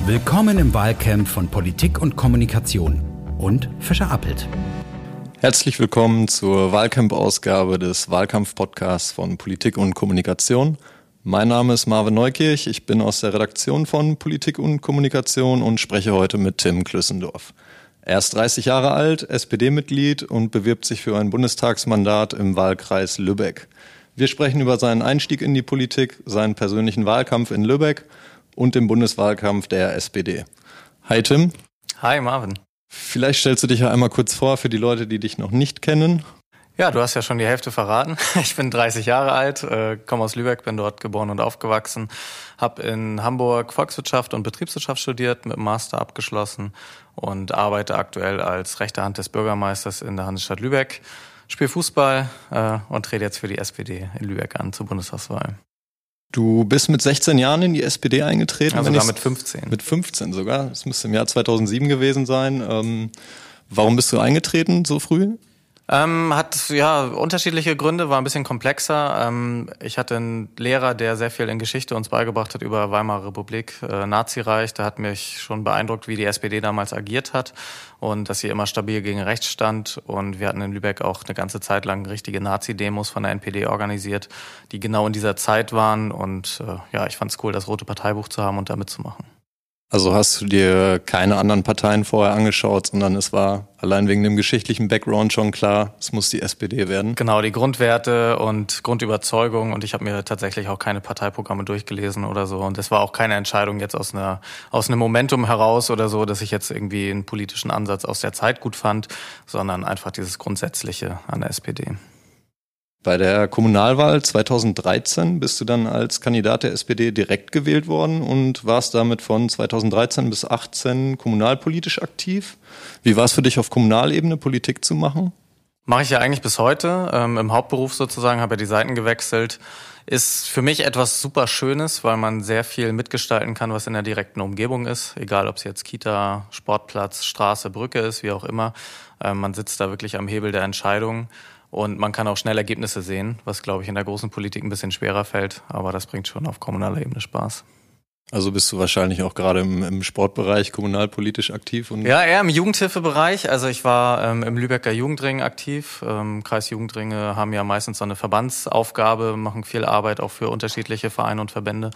Willkommen im Wahlcamp von Politik und Kommunikation und Fischer Appelt. Herzlich willkommen zur Wahlcamp-Ausgabe des Wahlkampf-Podcasts von Politik und Kommunikation. Mein Name ist Marvin Neukirch, ich bin aus der Redaktion von Politik und Kommunikation und spreche heute mit Tim Klüssendorf. Er ist 30 Jahre alt, SPD-Mitglied und bewirbt sich für ein Bundestagsmandat im Wahlkreis Lübeck. Wir sprechen über seinen Einstieg in die Politik, seinen persönlichen Wahlkampf in Lübeck und den Bundeswahlkampf der SPD. Hi Tim. Hi Marvin. Vielleicht stellst du dich ja einmal kurz vor für die Leute, die dich noch nicht kennen. Ja, du hast ja schon die Hälfte verraten. Ich bin 30 Jahre alt, äh, komme aus Lübeck, bin dort geboren und aufgewachsen, habe in Hamburg Volkswirtschaft und Betriebswirtschaft studiert, mit dem Master abgeschlossen und arbeite aktuell als rechte Hand des Bürgermeisters in der Hansestadt Lübeck, spiele Fußball äh, und trete jetzt für die SPD in Lübeck an zur Bundestagswahl. Du bist mit 16 Jahren in die SPD eingetreten. Also mit 15. Mit 15 sogar. Das müsste im Jahr 2007 gewesen sein. Ähm, warum bist du eingetreten so früh? Ähm, hat ja unterschiedliche Gründe, war ein bisschen komplexer. Ähm, ich hatte einen Lehrer, der sehr viel in Geschichte uns beigebracht hat über Weimarer Republik, äh, Nazireich. Da hat mich schon beeindruckt, wie die SPD damals agiert hat und dass sie immer stabil gegen rechts stand. Und wir hatten in Lübeck auch eine ganze Zeit lang richtige Nazi-Demos von der NPD organisiert, die genau in dieser Zeit waren. Und äh, ja, ich fand es cool, das Rote Parteibuch zu haben und da mitzumachen. Also hast du dir keine anderen Parteien vorher angeschaut, sondern es war allein wegen dem geschichtlichen Background schon klar, es muss die SPD werden. Genau, die Grundwerte und Grundüberzeugung und ich habe mir tatsächlich auch keine Parteiprogramme durchgelesen oder so und es war auch keine Entscheidung jetzt aus einer aus einem Momentum heraus oder so, dass ich jetzt irgendwie einen politischen Ansatz aus der Zeit gut fand, sondern einfach dieses grundsätzliche an der SPD. Bei der Kommunalwahl 2013 bist du dann als Kandidat der SPD direkt gewählt worden und warst damit von 2013 bis 2018 kommunalpolitisch aktiv. Wie war es für dich auf Kommunalebene Politik zu machen? Mache ich ja eigentlich bis heute. Ähm, Im Hauptberuf sozusagen habe ja die Seiten gewechselt. Ist für mich etwas super Schönes, weil man sehr viel mitgestalten kann, was in der direkten Umgebung ist. Egal, ob es jetzt Kita, Sportplatz, Straße, Brücke ist, wie auch immer. Ähm, man sitzt da wirklich am Hebel der Entscheidung. Und man kann auch schnell Ergebnisse sehen, was, glaube ich, in der großen Politik ein bisschen schwerer fällt. Aber das bringt schon auf kommunaler Ebene Spaß. Also bist du wahrscheinlich auch gerade im, im Sportbereich kommunalpolitisch aktiv? Und ja, eher im Jugendhilfebereich. Also ich war ähm, im Lübecker Jugendring aktiv. Ähm, Kreis Jugendringe haben ja meistens so eine Verbandsaufgabe, machen viel Arbeit auch für unterschiedliche Vereine und Verbände,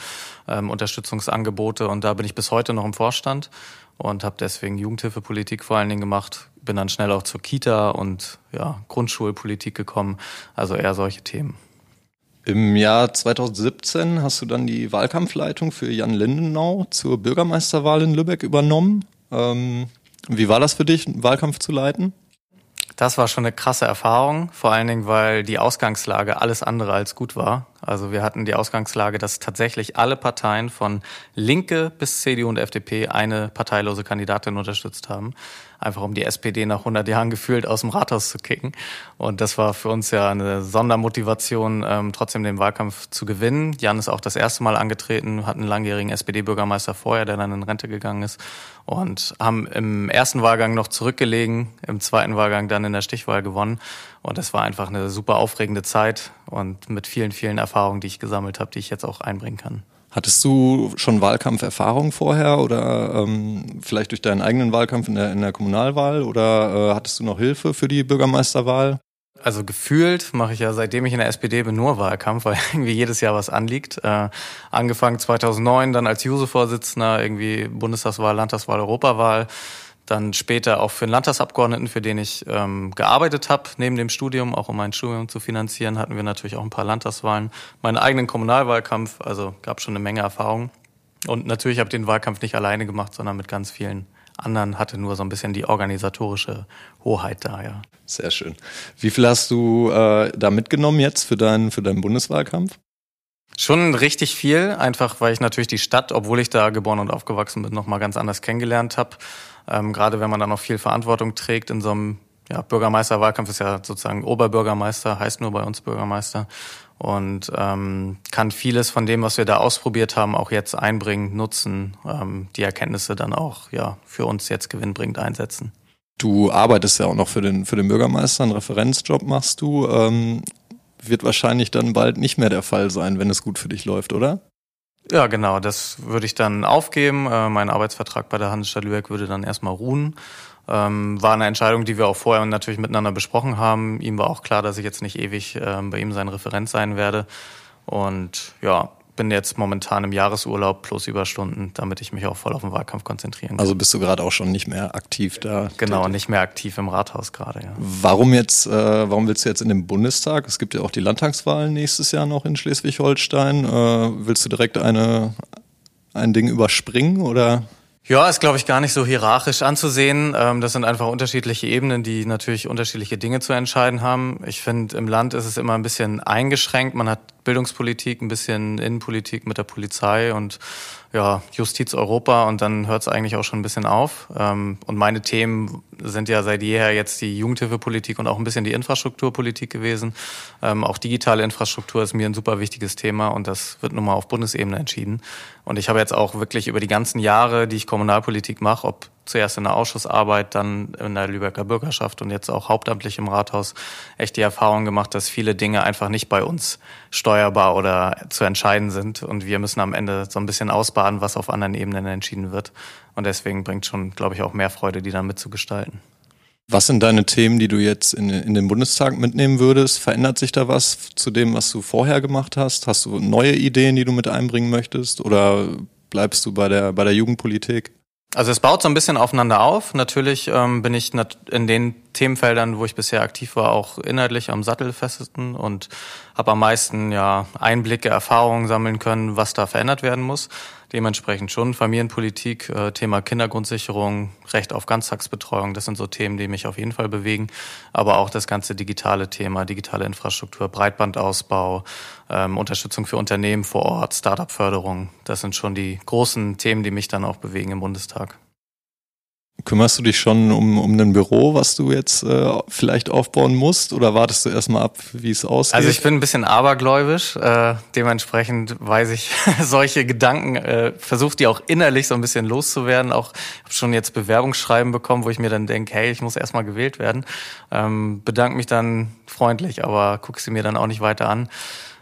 ähm, Unterstützungsangebote. Und da bin ich bis heute noch im Vorstand und habe deswegen Jugendhilfepolitik vor allen Dingen gemacht, bin dann schnell auch zur Kita und ja, Grundschulpolitik gekommen, also eher solche Themen. Im Jahr 2017 hast du dann die Wahlkampfleitung für Jan Lindenau zur Bürgermeisterwahl in Lübeck übernommen. Ähm, wie war das für dich, einen Wahlkampf zu leiten? Das war schon eine krasse Erfahrung, vor allen Dingen, weil die Ausgangslage alles andere als gut war. Also wir hatten die Ausgangslage, dass tatsächlich alle Parteien von Linke bis CDU und FDP eine parteilose Kandidatin unterstützt haben einfach um die SPD nach 100 Jahren gefühlt aus dem Rathaus zu kicken. Und das war für uns ja eine Sondermotivation, ähm, trotzdem den Wahlkampf zu gewinnen. Jan ist auch das erste Mal angetreten, hat einen langjährigen SPD-Bürgermeister vorher, der dann in Rente gegangen ist. Und haben im ersten Wahlgang noch zurückgelegen, im zweiten Wahlgang dann in der Stichwahl gewonnen. Und das war einfach eine super aufregende Zeit und mit vielen, vielen Erfahrungen, die ich gesammelt habe, die ich jetzt auch einbringen kann. Hattest du schon Wahlkampferfahrung vorher oder ähm, vielleicht durch deinen eigenen Wahlkampf in der, in der Kommunalwahl oder äh, hattest du noch Hilfe für die Bürgermeisterwahl? Also gefühlt mache ich ja seitdem ich in der SPD bin nur Wahlkampf, weil irgendwie jedes Jahr was anliegt. Äh, angefangen 2009, dann als Juso-Vorsitzender, irgendwie Bundestagswahl, Landtagswahl, Europawahl dann später auch für einen Landtagsabgeordneten, für den ich ähm, gearbeitet habe, neben dem Studium, auch um mein Studium zu finanzieren, hatten wir natürlich auch ein paar Landtagswahlen, meinen eigenen Kommunalwahlkampf, also gab schon eine Menge Erfahrung. Und natürlich habe ich den Wahlkampf nicht alleine gemacht, sondern mit ganz vielen anderen, hatte nur so ein bisschen die organisatorische Hoheit da, ja. Sehr schön. Wie viel hast du äh, da mitgenommen jetzt für deinen, für deinen Bundeswahlkampf? Schon richtig viel, einfach weil ich natürlich die Stadt, obwohl ich da geboren und aufgewachsen bin, nochmal ganz anders kennengelernt habe. Ähm, gerade wenn man dann noch viel Verantwortung trägt in so einem ja, Bürgermeisterwahlkampf, ist ja sozusagen Oberbürgermeister, heißt nur bei uns Bürgermeister und ähm, kann vieles von dem, was wir da ausprobiert haben, auch jetzt einbringen, nutzen, ähm, die Erkenntnisse dann auch ja für uns jetzt gewinnbringend einsetzen. Du arbeitest ja auch noch für den für den Bürgermeister, einen Referenzjob machst du. Ähm, wird wahrscheinlich dann bald nicht mehr der Fall sein, wenn es gut für dich läuft, oder? Ja, genau. Das würde ich dann aufgeben. Äh, mein Arbeitsvertrag bei der Handelsstadt Lübeck würde dann erstmal ruhen. Ähm, war eine Entscheidung, die wir auch vorher natürlich miteinander besprochen haben. Ihm war auch klar, dass ich jetzt nicht ewig äh, bei ihm sein Referent sein werde. Und ja, bin jetzt momentan im Jahresurlaub plus Überstunden, damit ich mich auch voll auf den Wahlkampf konzentrieren kann. Also bist du gerade auch schon nicht mehr aktiv da? Genau, tätig. nicht mehr aktiv im Rathaus gerade, ja. Warum jetzt, äh, warum willst du jetzt in den Bundestag? Es gibt ja auch die Landtagswahlen nächstes Jahr noch in Schleswig-Holstein. Äh, willst du direkt eine, ein Ding überspringen oder? Ja, ist, glaube ich, gar nicht so hierarchisch anzusehen. Ähm, das sind einfach unterschiedliche Ebenen, die natürlich unterschiedliche Dinge zu entscheiden haben. Ich finde, im Land ist es immer ein bisschen eingeschränkt. Man hat Bildungspolitik, ein bisschen Innenpolitik mit der Polizei und ja, Justiz Europa und dann hört es eigentlich auch schon ein bisschen auf. Ähm, und meine Themen sind ja seit jeher jetzt die Jugendhilfepolitik und auch ein bisschen die Infrastrukturpolitik gewesen. Ähm, auch digitale Infrastruktur ist mir ein super wichtiges Thema und das wird nun mal auf Bundesebene entschieden. Und ich habe jetzt auch wirklich über die ganzen Jahre, die ich Kommunalpolitik mache, ob zuerst in der Ausschussarbeit, dann in der Lübecker Bürgerschaft und jetzt auch hauptamtlich im Rathaus echt die Erfahrung gemacht, dass viele Dinge einfach nicht bei uns steuerbar oder zu entscheiden sind. Und wir müssen am Ende so ein bisschen ausbaden, was auf anderen Ebenen entschieden wird. Und deswegen bringt schon, glaube ich, auch mehr Freude, die dann mitzugestalten. Was sind deine Themen, die du jetzt in, in den Bundestag mitnehmen würdest? Verändert sich da was zu dem, was du vorher gemacht hast? Hast du neue Ideen, die du mit einbringen möchtest? Oder bleibst du bei der, bei der Jugendpolitik? Also es baut so ein bisschen aufeinander auf. Natürlich ähm, bin ich in den Themenfeldern, wo ich bisher aktiv war, auch inhaltlich am sattelfestesten und habe am meisten ja Einblicke, Erfahrungen sammeln können, was da verändert werden muss. Dementsprechend schon Familienpolitik, äh, Thema Kindergrundsicherung, Recht auf Ganztagsbetreuung, das sind so Themen, die mich auf jeden Fall bewegen. Aber auch das ganze digitale Thema, digitale Infrastruktur, Breitbandausbau, ähm, Unterstützung für Unternehmen vor Ort, Startup-Förderung, das sind schon die großen Themen, die mich dann auch bewegen im Bundestag. Kümmerst du dich schon um, um ein Büro, was du jetzt äh, vielleicht aufbauen musst, oder wartest du erstmal ab, wie es aussieht? Also ich bin ein bisschen abergläubisch, äh, dementsprechend weiß ich solche Gedanken, äh, versuche die auch innerlich so ein bisschen loszuwerden. Auch habe schon jetzt Bewerbungsschreiben bekommen, wo ich mir dann denke, hey, ich muss erstmal gewählt werden. Ähm, bedanke mich dann freundlich, aber gucke sie mir dann auch nicht weiter an.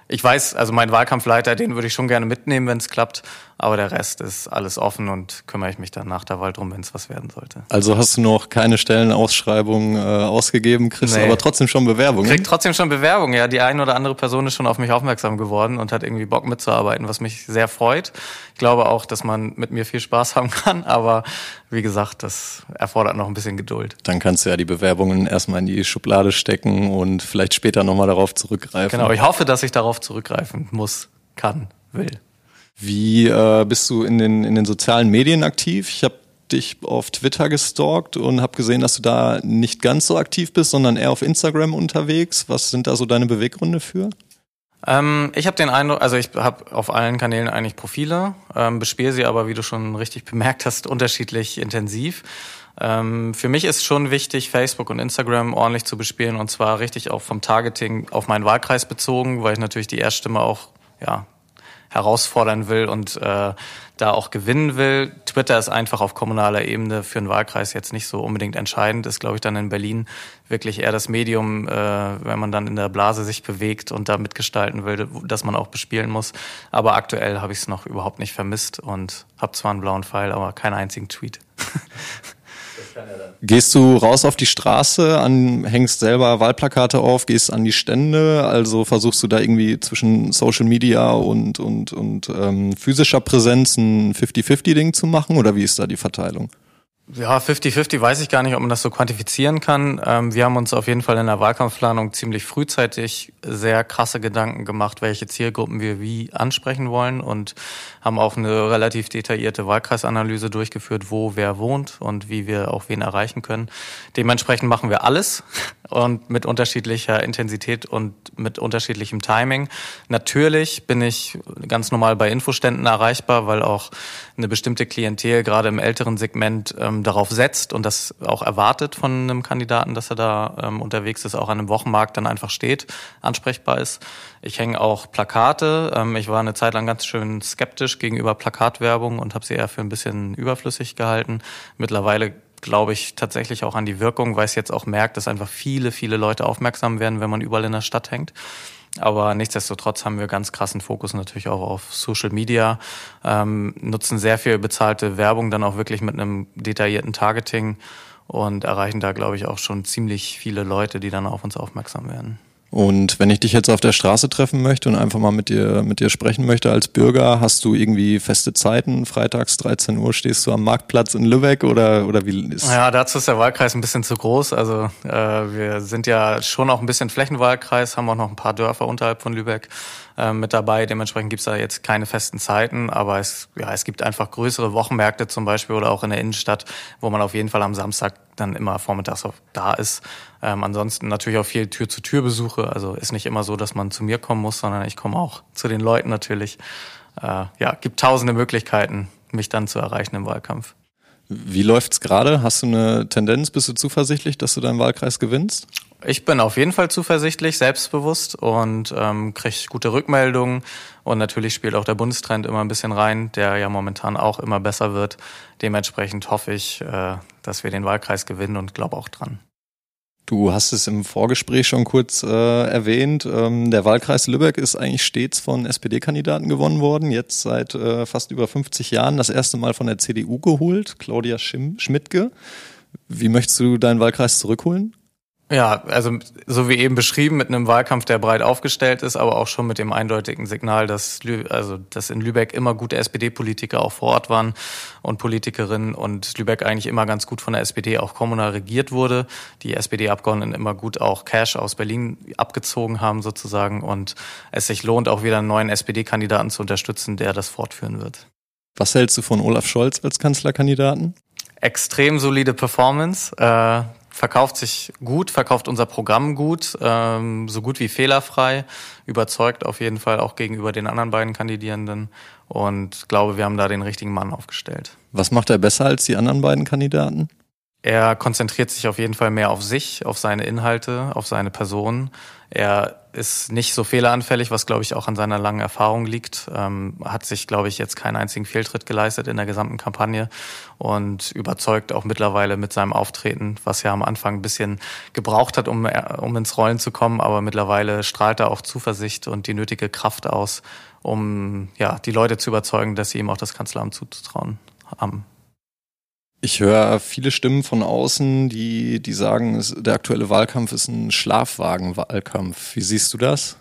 Ich weiß, also mein Wahlkampfleiter, den würde ich schon gerne mitnehmen, wenn es klappt. Aber der Rest ist alles offen und kümmere ich mich dann nach der Wahl drum, wenn es was werden sollte. Also hast du noch keine Stellenausschreibung äh, ausgegeben, kriegst nee. aber trotzdem schon Bewerbungen? Krieg trotzdem schon Bewerbungen, ja. Die eine oder andere Person ist schon auf mich aufmerksam geworden und hat irgendwie Bock mitzuarbeiten, was mich sehr freut. Ich glaube auch, dass man mit mir viel Spaß haben kann, aber wie gesagt, das erfordert noch ein bisschen Geduld. Dann kannst du ja die Bewerbungen erstmal in die Schublade stecken und vielleicht später nochmal darauf zurückgreifen. Genau, ich hoffe, dass ich darauf zurückgreifen muss, kann, will. Wie äh, bist du in den, in den sozialen Medien aktiv? Ich habe dich auf Twitter gestalkt und habe gesehen, dass du da nicht ganz so aktiv bist, sondern eher auf Instagram unterwegs. Was sind da so deine Beweggründe für? Ähm, ich habe den Eindruck, also ich habe auf allen Kanälen eigentlich Profile, ähm, bespiele sie aber, wie du schon richtig bemerkt hast, unterschiedlich intensiv. Ähm, für mich ist schon wichtig, Facebook und Instagram ordentlich zu bespielen und zwar richtig auch vom Targeting auf meinen Wahlkreis bezogen, weil ich natürlich die Erststimme auch ja, herausfordern will und äh, da auch gewinnen will. Twitter ist einfach auf kommunaler Ebene für einen Wahlkreis jetzt nicht so unbedingt entscheidend. Ist, glaube ich, dann in Berlin wirklich eher das Medium, äh, wenn man dann in der Blase sich bewegt und da mitgestalten will, dass man auch bespielen muss. Aber aktuell habe ich es noch überhaupt nicht vermisst und habe zwar einen blauen Pfeil, aber keinen einzigen Tweet. Gehst du raus auf die Straße, an, hängst selber Wahlplakate auf, gehst an die Stände, also versuchst du da irgendwie zwischen Social Media und, und, und ähm, physischer Präsenz ein 50-50-Ding zu machen? Oder wie ist da die Verteilung? Ja, 50-50 weiß ich gar nicht, ob man das so quantifizieren kann. Ähm, wir haben uns auf jeden Fall in der Wahlkampfplanung ziemlich frühzeitig sehr krasse Gedanken gemacht, welche Zielgruppen wir wie ansprechen wollen und haben auch eine relativ detaillierte Wahlkreisanalyse durchgeführt, wo wer wohnt und wie wir auch wen erreichen können. Dementsprechend machen wir alles und mit unterschiedlicher Intensität und mit unterschiedlichem Timing. Natürlich bin ich ganz normal bei Infoständen erreichbar, weil auch eine bestimmte Klientel gerade im älteren Segment ähm, darauf setzt und das auch erwartet von einem Kandidaten, dass er da ähm, unterwegs ist, auch an einem Wochenmarkt dann einfach steht, ansprechbar ist. Ich hänge auch Plakate. Ähm, ich war eine Zeit lang ganz schön skeptisch gegenüber Plakatwerbung und habe sie eher für ein bisschen überflüssig gehalten. Mittlerweile glaube ich tatsächlich auch an die Wirkung, weil es jetzt auch merkt, dass einfach viele, viele Leute aufmerksam werden, wenn man überall in der Stadt hängt. Aber nichtsdestotrotz haben wir ganz krassen Fokus natürlich auch auf Social Media, ähm, nutzen sehr viel bezahlte Werbung, dann auch wirklich mit einem detaillierten Targeting und erreichen da, glaube ich, auch schon ziemlich viele Leute, die dann auf uns aufmerksam werden. Und wenn ich dich jetzt auf der Straße treffen möchte und einfach mal mit dir, mit dir sprechen möchte als Bürger, hast du irgendwie feste Zeiten? Freitags 13 Uhr stehst du am Marktplatz in Lübeck oder, oder wie ist? Ja, dazu ist der Wahlkreis ein bisschen zu groß. Also äh, wir sind ja schon auch ein bisschen Flächenwahlkreis, haben auch noch ein paar Dörfer unterhalb von Lübeck äh, mit dabei. Dementsprechend gibt's da jetzt keine festen Zeiten, aber es, ja, es gibt einfach größere Wochenmärkte zum Beispiel oder auch in der Innenstadt, wo man auf jeden Fall am Samstag dann immer vormittags da ist. Ähm, ansonsten natürlich auch viel Tür-zu-Tür-Besuche. Also ist nicht immer so, dass man zu mir kommen muss, sondern ich komme auch zu den Leuten natürlich. Äh, ja, gibt tausende Möglichkeiten, mich dann zu erreichen im Wahlkampf. Wie läuft's gerade? Hast du eine Tendenz? Bist du zuversichtlich, dass du deinen Wahlkreis gewinnst? Ich bin auf jeden Fall zuversichtlich, selbstbewusst und ähm, kriege gute Rückmeldungen. Und natürlich spielt auch der Bundestrend immer ein bisschen rein, der ja momentan auch immer besser wird. Dementsprechend hoffe ich, äh, dass wir den Wahlkreis gewinnen und glaube auch dran. Du hast es im Vorgespräch schon kurz äh, erwähnt. Ähm, der Wahlkreis Lübeck ist eigentlich stets von SPD-Kandidaten gewonnen worden. Jetzt seit äh, fast über 50 Jahren das erste Mal von der CDU geholt, Claudia Schmidtke. Wie möchtest du deinen Wahlkreis zurückholen? Ja, also so wie eben beschrieben, mit einem Wahlkampf, der breit aufgestellt ist, aber auch schon mit dem eindeutigen Signal, dass, Lü also, dass in Lübeck immer gute SPD-Politiker auch vor Ort waren und Politikerinnen und Lübeck eigentlich immer ganz gut von der SPD auch kommunal regiert wurde. Die SPD-Abgeordneten immer gut auch Cash aus Berlin abgezogen haben sozusagen und es sich lohnt, auch wieder einen neuen SPD-Kandidaten zu unterstützen, der das fortführen wird. Was hältst du von Olaf Scholz als Kanzlerkandidaten? Extrem solide Performance. Äh, verkauft sich gut, verkauft unser Programm gut, ähm, so gut wie fehlerfrei, überzeugt auf jeden Fall auch gegenüber den anderen beiden Kandidierenden und glaube, wir haben da den richtigen Mann aufgestellt. Was macht er besser als die anderen beiden Kandidaten? Er konzentriert sich auf jeden Fall mehr auf sich, auf seine Inhalte, auf seine Person. Er ist nicht so fehleranfällig, was glaube ich auch an seiner langen Erfahrung liegt. Ähm, hat sich, glaube ich, jetzt keinen einzigen Fehltritt geleistet in der gesamten Kampagne und überzeugt auch mittlerweile mit seinem Auftreten, was ja am Anfang ein bisschen gebraucht hat, um, um ins Rollen zu kommen. Aber mittlerweile strahlt er auch Zuversicht und die nötige Kraft aus, um ja die Leute zu überzeugen, dass sie ihm auch das Kanzleramt zuzutrauen haben. Ich höre viele Stimmen von außen, die, die sagen, der aktuelle Wahlkampf ist ein Schlafwagen-Wahlkampf. Wie siehst du das?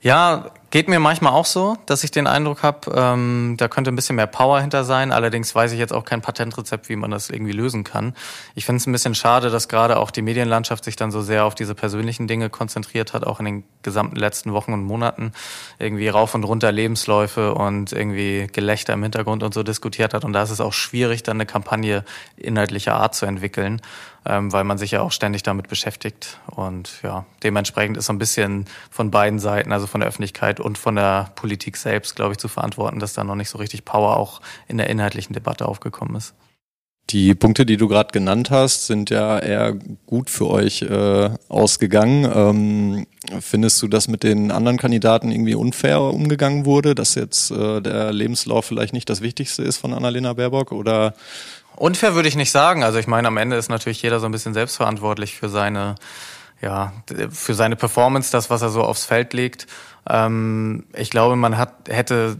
Ja, Geht mir manchmal auch so, dass ich den Eindruck habe, ähm, da könnte ein bisschen mehr Power hinter sein. Allerdings weiß ich jetzt auch kein Patentrezept, wie man das irgendwie lösen kann. Ich finde es ein bisschen schade, dass gerade auch die Medienlandschaft sich dann so sehr auf diese persönlichen Dinge konzentriert hat, auch in den gesamten letzten Wochen und Monaten. Irgendwie rauf und runter Lebensläufe und irgendwie Gelächter im Hintergrund und so diskutiert hat. Und da ist es auch schwierig, dann eine Kampagne inhaltlicher Art zu entwickeln, ähm, weil man sich ja auch ständig damit beschäftigt. Und ja, dementsprechend ist so ein bisschen von beiden Seiten, also von der Öffentlichkeit und von der Politik selbst, glaube ich, zu verantworten, dass da noch nicht so richtig Power auch in der inhaltlichen Debatte aufgekommen ist. Die Punkte, die du gerade genannt hast, sind ja eher gut für euch äh, ausgegangen. Ähm, findest du, dass mit den anderen Kandidaten irgendwie unfair umgegangen wurde, dass jetzt äh, der Lebenslauf vielleicht nicht das Wichtigste ist von Annalena Baerbock oder Unfair würde ich nicht sagen. Also ich meine, am Ende ist natürlich jeder so ein bisschen selbstverantwortlich für seine, ja, für seine Performance, das, was er so aufs Feld legt. Ähm, ich glaube, man hat, hätte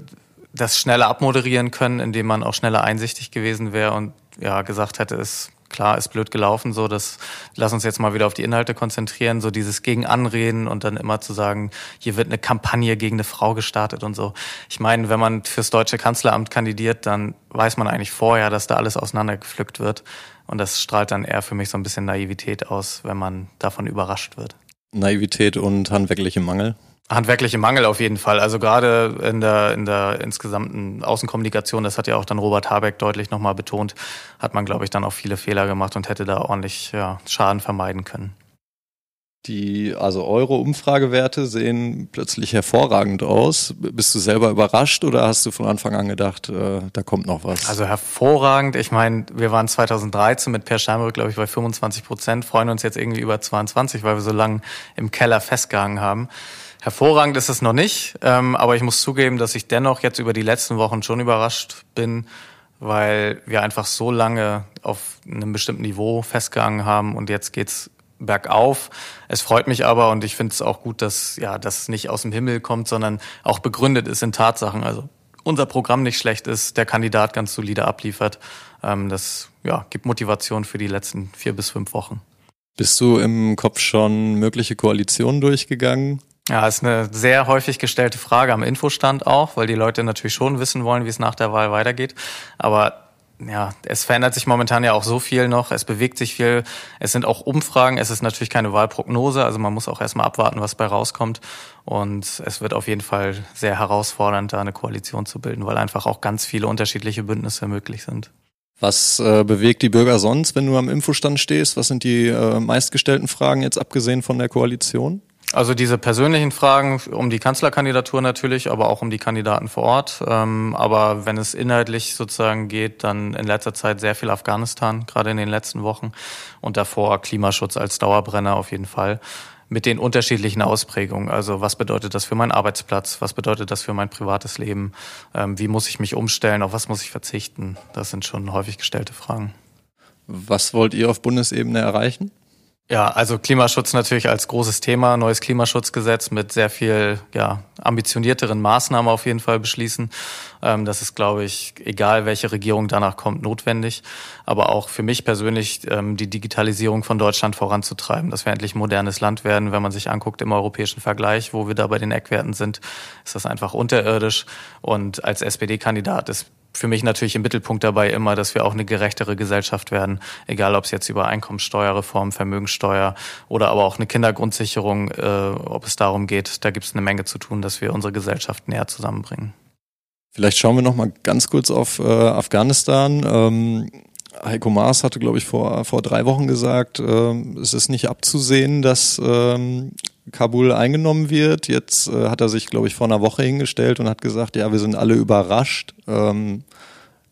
das schneller abmoderieren können, indem man auch schneller einsichtig gewesen wäre und ja gesagt hätte, ist klar, ist blöd gelaufen, so das lass uns jetzt mal wieder auf die Inhalte konzentrieren, so dieses gegen Anreden und dann immer zu sagen, hier wird eine Kampagne gegen eine Frau gestartet und so. Ich meine, wenn man fürs deutsche Kanzleramt kandidiert, dann weiß man eigentlich vorher, dass da alles auseinandergepflückt wird und das strahlt dann eher für mich so ein bisschen Naivität aus, wenn man davon überrascht wird. Naivität und handwerkliche Mangel? Handwerkliche Mangel auf jeden Fall. Also gerade in der, in der insgesamten Außenkommunikation, das hat ja auch dann Robert Habeck deutlich nochmal betont, hat man, glaube ich, dann auch viele Fehler gemacht und hätte da ordentlich ja, Schaden vermeiden können. Die, also eure Umfragewerte sehen plötzlich hervorragend aus. Bist du selber überrascht oder hast du von Anfang an gedacht, äh, da kommt noch was? Also hervorragend. Ich meine, wir waren 2013 mit Per Steinbrück, glaube ich, bei 25 Prozent, freuen uns jetzt irgendwie über 22, weil wir so lange im Keller festgehangen haben. Hervorragend ist es noch nicht, ähm, aber ich muss zugeben, dass ich dennoch jetzt über die letzten Wochen schon überrascht bin, weil wir einfach so lange auf einem bestimmten Niveau festgehangen haben und jetzt geht's bergauf. Es freut mich aber und ich finde es auch gut, dass ja das nicht aus dem Himmel kommt, sondern auch begründet ist in Tatsachen. Also unser Programm nicht schlecht ist, der Kandidat ganz solide abliefert. Ähm, das ja, gibt Motivation für die letzten vier bis fünf Wochen. Bist du im Kopf schon mögliche Koalitionen durchgegangen? Ja, ist eine sehr häufig gestellte Frage am Infostand auch, weil die Leute natürlich schon wissen wollen, wie es nach der Wahl weitergeht. Aber ja, es verändert sich momentan ja auch so viel noch, es bewegt sich viel, es sind auch Umfragen, es ist natürlich keine Wahlprognose, also man muss auch erstmal abwarten, was bei rauskommt. Und es wird auf jeden Fall sehr herausfordernd, da eine Koalition zu bilden, weil einfach auch ganz viele unterschiedliche Bündnisse möglich sind. Was äh, bewegt die Bürger sonst, wenn du am Infostand stehst? Was sind die äh, meistgestellten Fragen jetzt abgesehen von der Koalition? Also diese persönlichen Fragen um die Kanzlerkandidatur natürlich, aber auch um die Kandidaten vor Ort. Ähm, aber wenn es inhaltlich sozusagen geht, dann in letzter Zeit sehr viel Afghanistan, gerade in den letzten Wochen. Und davor Klimaschutz als Dauerbrenner auf jeden Fall. Mit den unterschiedlichen Ausprägungen. Also was bedeutet das für meinen Arbeitsplatz? Was bedeutet das für mein privates Leben? Ähm, wie muss ich mich umstellen? Auf was muss ich verzichten? Das sind schon häufig gestellte Fragen. Was wollt ihr auf Bundesebene erreichen? Ja, also Klimaschutz natürlich als großes Thema, neues Klimaschutzgesetz mit sehr viel ja, ambitionierteren Maßnahmen auf jeden Fall beschließen. Ähm, das ist, glaube ich, egal welche Regierung danach kommt, notwendig. Aber auch für mich persönlich ähm, die Digitalisierung von Deutschland voranzutreiben, dass wir endlich modernes Land werden. Wenn man sich anguckt im europäischen Vergleich, wo wir da bei den Eckwerten sind, ist das einfach unterirdisch. Und als SPD-Kandidat ist für mich natürlich im Mittelpunkt dabei immer, dass wir auch eine gerechtere Gesellschaft werden, egal ob es jetzt über Einkommensteuerreform, Vermögensteuer oder aber auch eine Kindergrundsicherung, äh, ob es darum geht, da gibt es eine Menge zu tun, dass wir unsere Gesellschaft näher zusammenbringen. Vielleicht schauen wir noch mal ganz kurz auf äh, Afghanistan. Ähm, Heiko Maas hatte, glaube ich, vor, vor drei Wochen gesagt, äh, es ist nicht abzusehen, dass ähm, Kabul eingenommen wird. Jetzt äh, hat er sich, glaube ich, vor einer Woche hingestellt und hat gesagt, ja, wir sind alle überrascht. Ähm,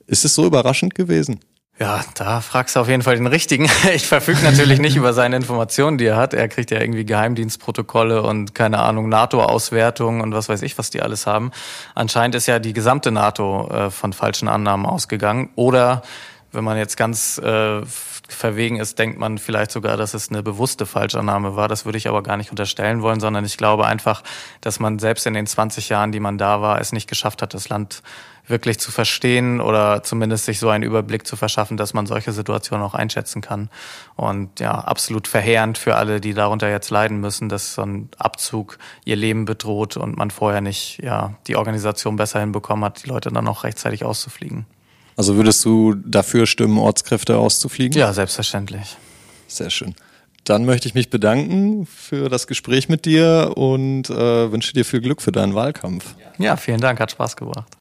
ist es so überraschend gewesen? Ja, da fragst du auf jeden Fall den Richtigen. Ich verfüge natürlich nicht über seine Informationen, die er hat. Er kriegt ja irgendwie Geheimdienstprotokolle und keine Ahnung, NATO-Auswertungen und was weiß ich, was die alles haben. Anscheinend ist ja die gesamte NATO äh, von falschen Annahmen ausgegangen. Oder wenn man jetzt ganz äh, verwegen ist, denkt man vielleicht sogar, dass es eine bewusste Falschannahme war. Das würde ich aber gar nicht unterstellen wollen, sondern ich glaube einfach, dass man selbst in den 20 Jahren, die man da war, es nicht geschafft hat, das Land wirklich zu verstehen oder zumindest sich so einen Überblick zu verschaffen, dass man solche Situationen auch einschätzen kann. Und ja, absolut verheerend für alle, die darunter jetzt leiden müssen, dass so ein Abzug ihr Leben bedroht und man vorher nicht ja, die Organisation besser hinbekommen hat, die Leute dann auch rechtzeitig auszufliegen. Also würdest du dafür stimmen, Ortskräfte auszufliegen? Ja, selbstverständlich. Sehr schön. Dann möchte ich mich bedanken für das Gespräch mit dir und äh, wünsche dir viel Glück für deinen Wahlkampf. Ja, vielen Dank, hat Spaß gebracht.